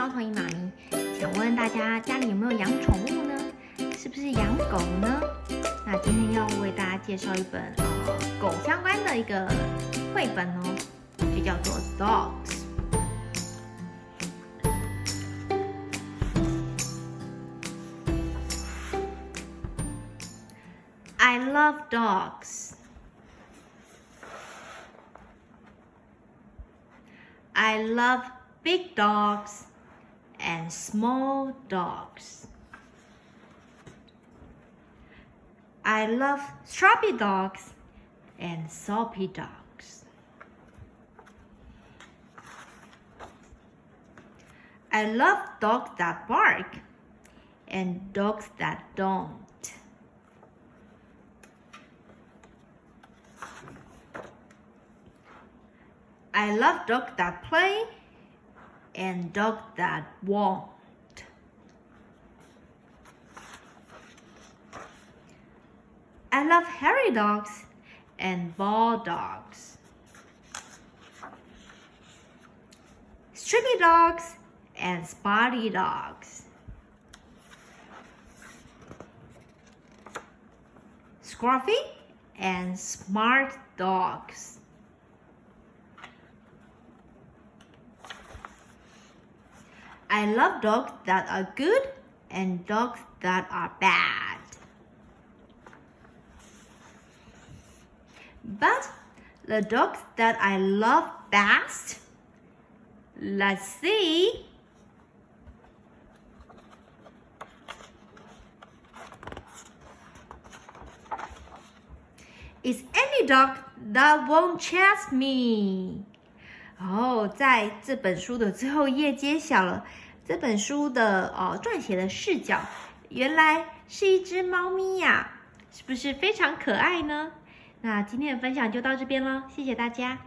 猫头鹰妈咪。想问大家家里有没有养宠物呢？是不是养狗呢？那今天要为大家介绍一本呃狗相关的一个绘本哦，就叫做 Dogs。I love dogs. I love big dogs and small dogs. I love strappy dogs and soppy dogs. I love dogs that bark and dogs that don't. I love dogs that play and dogs that won't. I love hairy dogs and bald dogs. Stripy dogs and spotty dogs. Scruffy and smart dogs. I love dogs that are good and dogs that are bad. But the dogs that I love best, let's see. Is any dog that won't chase me? 哦，在这本书的最后一页揭晓了 这本书的哦撰写的视角，原来是一只猫咪呀，是不是非常可爱呢？那今天的分享就到这边喽，谢谢大家。